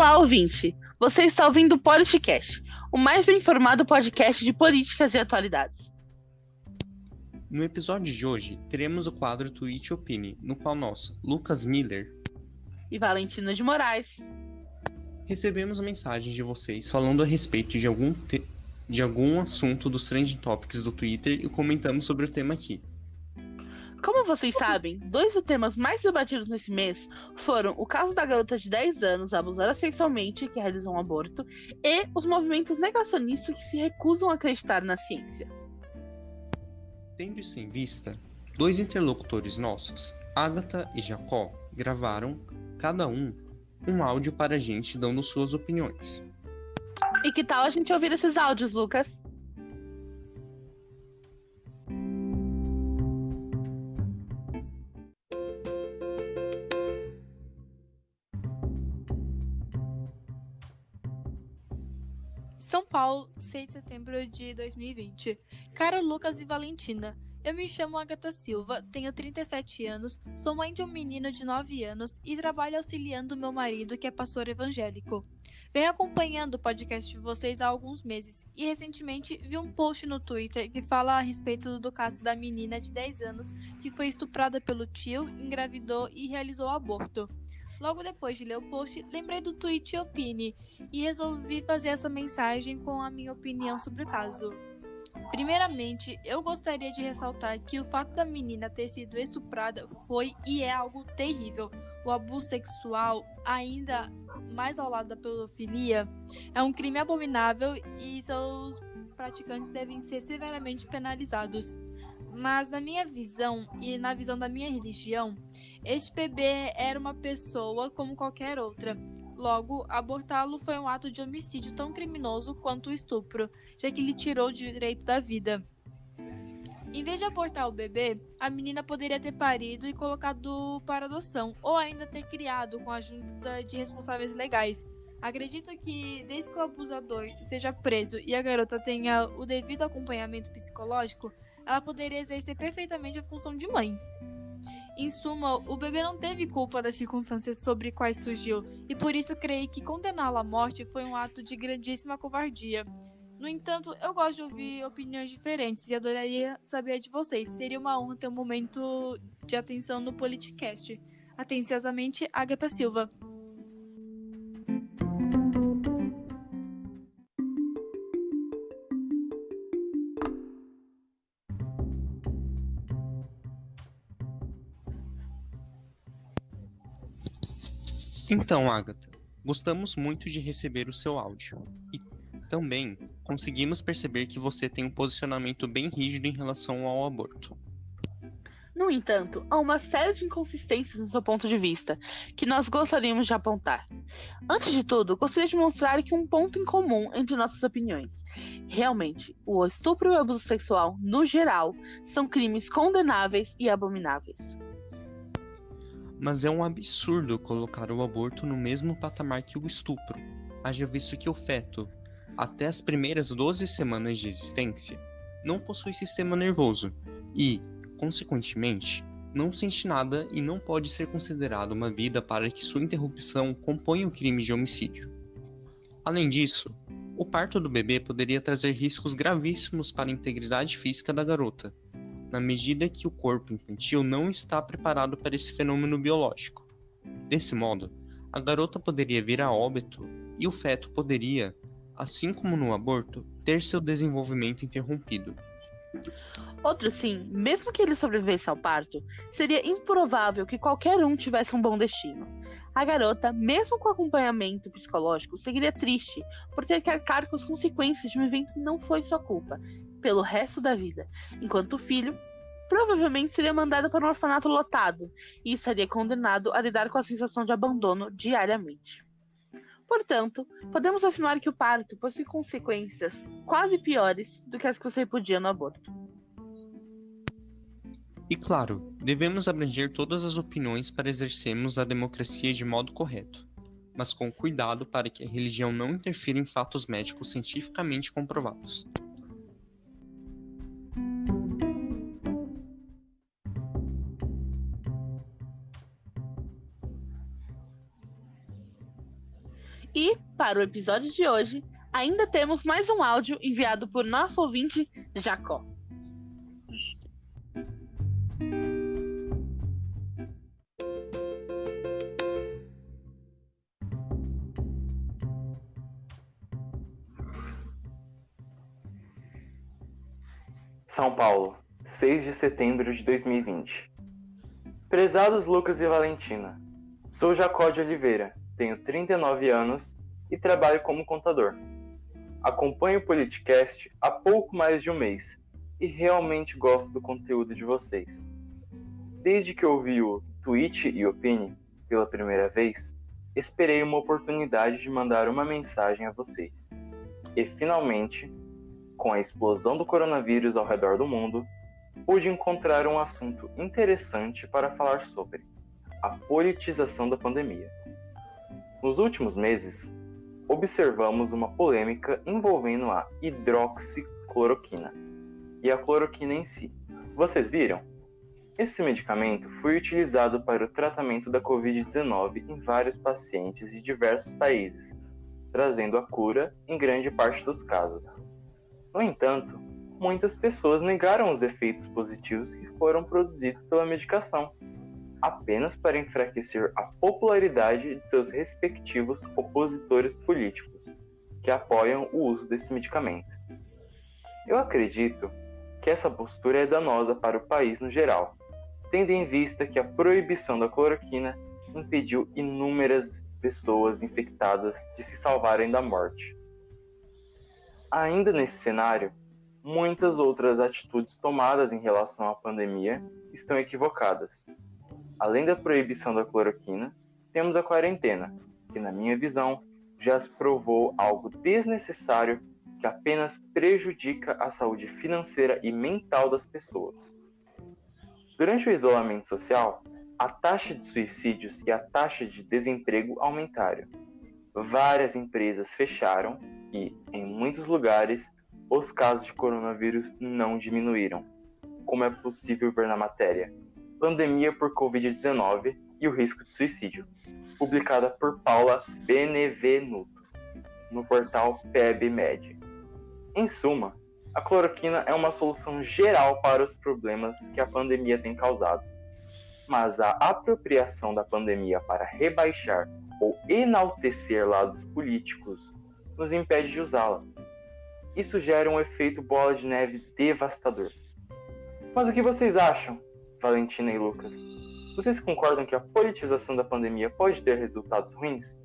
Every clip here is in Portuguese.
Olá, ouvinte! Você está ouvindo o Politicast, o mais bem informado podcast de políticas e atualidades. No episódio de hoje, teremos o quadro Tweet Opine, no qual nós, Lucas Miller e Valentina de Moraes recebemos mensagens de vocês falando a respeito de algum, de algum assunto dos trending topics do Twitter e comentamos sobre o tema aqui. Como vocês sabem, dois dos temas mais debatidos nesse mês foram o caso da garota de 10 anos abusada sexualmente que realizou um aborto e os movimentos negacionistas que se recusam a acreditar na ciência. Tendo isso em vista, dois interlocutores nossos, Agatha e Jacó, gravaram, cada um, um áudio para a gente dando suas opiniões. E que tal a gente ouvir esses áudios, Lucas? Paulo, 6 de setembro de 2020. Caro Lucas e Valentina, eu me chamo Agatha Silva, tenho 37 anos, sou mãe de um menino de 9 anos e trabalho auxiliando meu marido, que é pastor evangélico. Venho acompanhando o podcast de vocês há alguns meses e recentemente vi um post no Twitter que fala a respeito do caso da menina de 10 anos que foi estuprada pelo tio, engravidou e realizou aborto. Logo depois de ler o post, lembrei do tweet Opine e resolvi fazer essa mensagem com a minha opinião sobre o caso. Primeiramente, eu gostaria de ressaltar que o fato da menina ter sido estuprada foi e é algo terrível. O abuso sexual, ainda mais ao lado da pedofilia, é um crime abominável e seus praticantes devem ser severamente penalizados. Mas na minha visão e na visão da minha religião, este bebê era uma pessoa como qualquer outra. Logo, abortá-lo foi um ato de homicídio tão criminoso quanto o estupro, já que lhe tirou o direito da vida. Em vez de abortar o bebê, a menina poderia ter parido e colocado para adoção, ou ainda ter criado com a ajuda de responsáveis legais. Acredito que, desde que o abusador seja preso e a garota tenha o devido acompanhamento psicológico, ela poderia exercer perfeitamente a função de mãe. Em suma, o bebê não teve culpa das circunstâncias sobre quais surgiu, e por isso creio que condená-lo à morte foi um ato de grandíssima covardia. No entanto, eu gosto de ouvir opiniões diferentes e adoraria saber de vocês. Seria uma honra ter um momento de atenção no Politicast. Atenciosamente, Agatha Silva. Então, Agatha, gostamos muito de receber o seu áudio. E também conseguimos perceber que você tem um posicionamento bem rígido em relação ao aborto. No entanto, há uma série de inconsistências no seu ponto de vista que nós gostaríamos de apontar. Antes de tudo, gostaria de mostrar que um ponto em comum entre nossas opiniões. Realmente, o estupro e o abuso sexual, no geral, são crimes condenáveis e abomináveis. Mas é um absurdo colocar o aborto no mesmo patamar que o estupro, haja visto que o feto, até as primeiras 12 semanas de existência, não possui sistema nervoso. E, consequentemente, não sente nada e não pode ser considerado uma vida para que sua interrupção componha o crime de homicídio. Além disso, o parto do bebê poderia trazer riscos gravíssimos para a integridade física da garota, na medida que o corpo infantil não está preparado para esse fenômeno biológico. Desse modo, a garota poderia vir a óbito e o feto poderia, assim como no aborto, ter seu desenvolvimento interrompido. Outro sim, mesmo que ele sobrevivesse ao parto, seria improvável que qualquer um tivesse um bom destino. A garota, mesmo com acompanhamento psicológico, seguiria triste por ter que arcar com as consequências de um evento que não foi sua culpa pelo resto da vida, enquanto o filho provavelmente seria mandado para um orfanato lotado e estaria condenado a lidar com a sensação de abandono diariamente. Portanto, podemos afirmar que o parto possui consequências quase piores do que as que você podia no aborto. E claro, devemos abranger todas as opiniões para exercermos a democracia de modo correto, mas com cuidado para que a religião não interfira em fatos médicos cientificamente comprovados. E, para o episódio de hoje, ainda temos mais um áudio enviado por nosso ouvinte, Jacó. São Paulo, 6 de setembro de 2020. Prezados Lucas e Valentina, sou Jacó de Oliveira, tenho 39 anos e trabalho como contador. Acompanho o Politicast há pouco mais de um mês e realmente gosto do conteúdo de vocês. Desde que ouvi o Tweet e Opine pela primeira vez, esperei uma oportunidade de mandar uma mensagem a vocês. E finalmente, com a explosão do coronavírus ao redor do mundo, pude encontrar um assunto interessante para falar sobre a politização da pandemia. Nos últimos meses, observamos uma polêmica envolvendo a hidroxicloroquina e a cloroquina em si. Vocês viram? Esse medicamento foi utilizado para o tratamento da Covid-19 em vários pacientes de diversos países, trazendo a cura em grande parte dos casos. No entanto, muitas pessoas negaram os efeitos positivos que foram produzidos pela medicação, apenas para enfraquecer a popularidade de seus respectivos opositores políticos, que apoiam o uso desse medicamento. Eu acredito que essa postura é danosa para o país no geral, tendo em vista que a proibição da cloroquina impediu inúmeras pessoas infectadas de se salvarem da morte. Ainda nesse cenário, muitas outras atitudes tomadas em relação à pandemia estão equivocadas. Além da proibição da cloroquina, temos a quarentena, que, na minha visão, já se provou algo desnecessário que apenas prejudica a saúde financeira e mental das pessoas. Durante o isolamento social, a taxa de suicídios e a taxa de desemprego aumentaram. Várias empresas fecharam e, em muitos lugares, os casos de coronavírus não diminuíram, como é possível ver na matéria Pandemia por Covid-19 e o risco de suicídio, publicada por Paula Benevenuto, no portal PebMed. Em suma, a cloroquina é uma solução geral para os problemas que a pandemia tem causado. Mas a apropriação da pandemia para rebaixar ou enaltecer lados políticos nos impede de usá-la. Isso gera um efeito bola de neve devastador. Mas o que vocês acham, Valentina e Lucas? Vocês concordam que a politização da pandemia pode ter resultados ruins?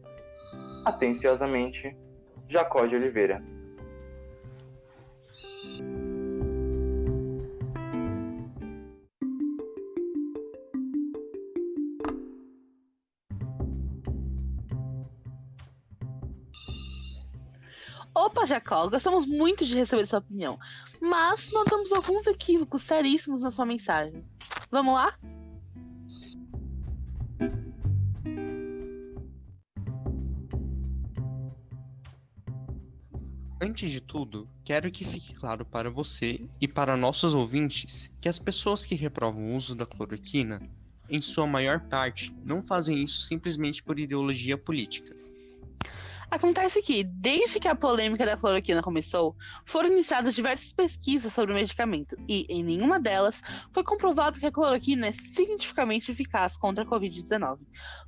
Atenciosamente, Jacó de Oliveira. Opa, Jacó, gostamos muito de receber sua opinião, mas notamos alguns equívocos seríssimos na sua mensagem. Vamos lá? Antes de tudo, quero que fique claro para você e para nossos ouvintes que as pessoas que reprovam o uso da cloroquina, em sua maior parte, não fazem isso simplesmente por ideologia política Acontece que, desde que a polêmica da cloroquina começou, foram iniciadas diversas pesquisas sobre o medicamento e, em nenhuma delas, foi comprovado que a cloroquina é significativamente eficaz contra a Covid-19.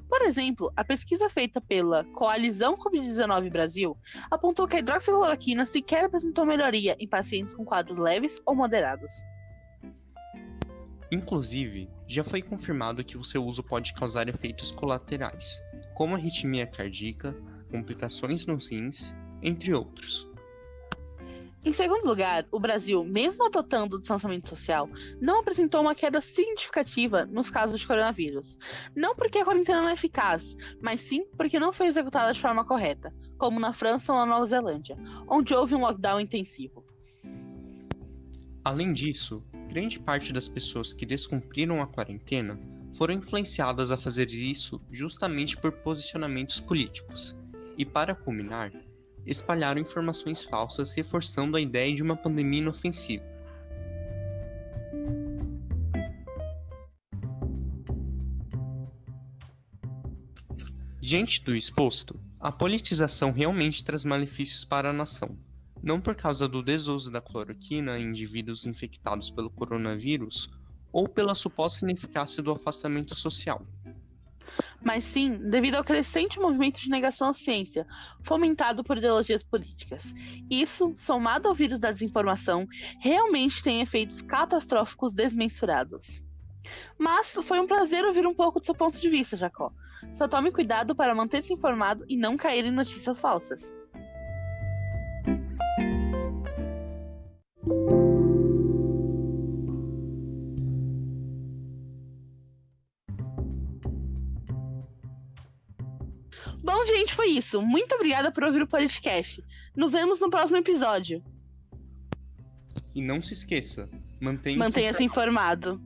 Por exemplo, a pesquisa feita pela Coalizão Covid-19 Brasil apontou que a hidroxicloroquina sequer apresentou melhoria em pacientes com quadros leves ou moderados. Inclusive, já foi confirmado que o seu uso pode causar efeitos colaterais, como arritmia cardíaca, complicações nos rins, entre outros. Em segundo lugar, o Brasil, mesmo adotando o distanciamento social, não apresentou uma queda significativa nos casos de coronavírus. Não porque a quarentena não é eficaz, mas sim porque não foi executada de forma correta, como na França ou na Nova Zelândia, onde houve um lockdown intensivo. Além disso, grande parte das pessoas que descumpriram a quarentena foram influenciadas a fazer isso justamente por posicionamentos políticos, e, para culminar, espalharam informações falsas reforçando a ideia de uma pandemia inofensiva. Diante do exposto, A politização realmente traz malefícios para a nação, não por causa do desuso da cloroquina em indivíduos infectados pelo coronavírus ou pela suposta ineficácia do afastamento social. Mas sim devido ao crescente movimento de negação à ciência, fomentado por ideologias políticas. Isso, somado ao vírus da desinformação, realmente tem efeitos catastróficos desmensurados. Mas foi um prazer ouvir um pouco do seu ponto de vista, Jacó. Só tome cuidado para manter-se informado e não cair em notícias falsas. Gente, foi isso. Muito obrigada por ouvir o podcast. Nos vemos no próximo episódio. E não se esqueça, mantenha-se Mantenha-se informado.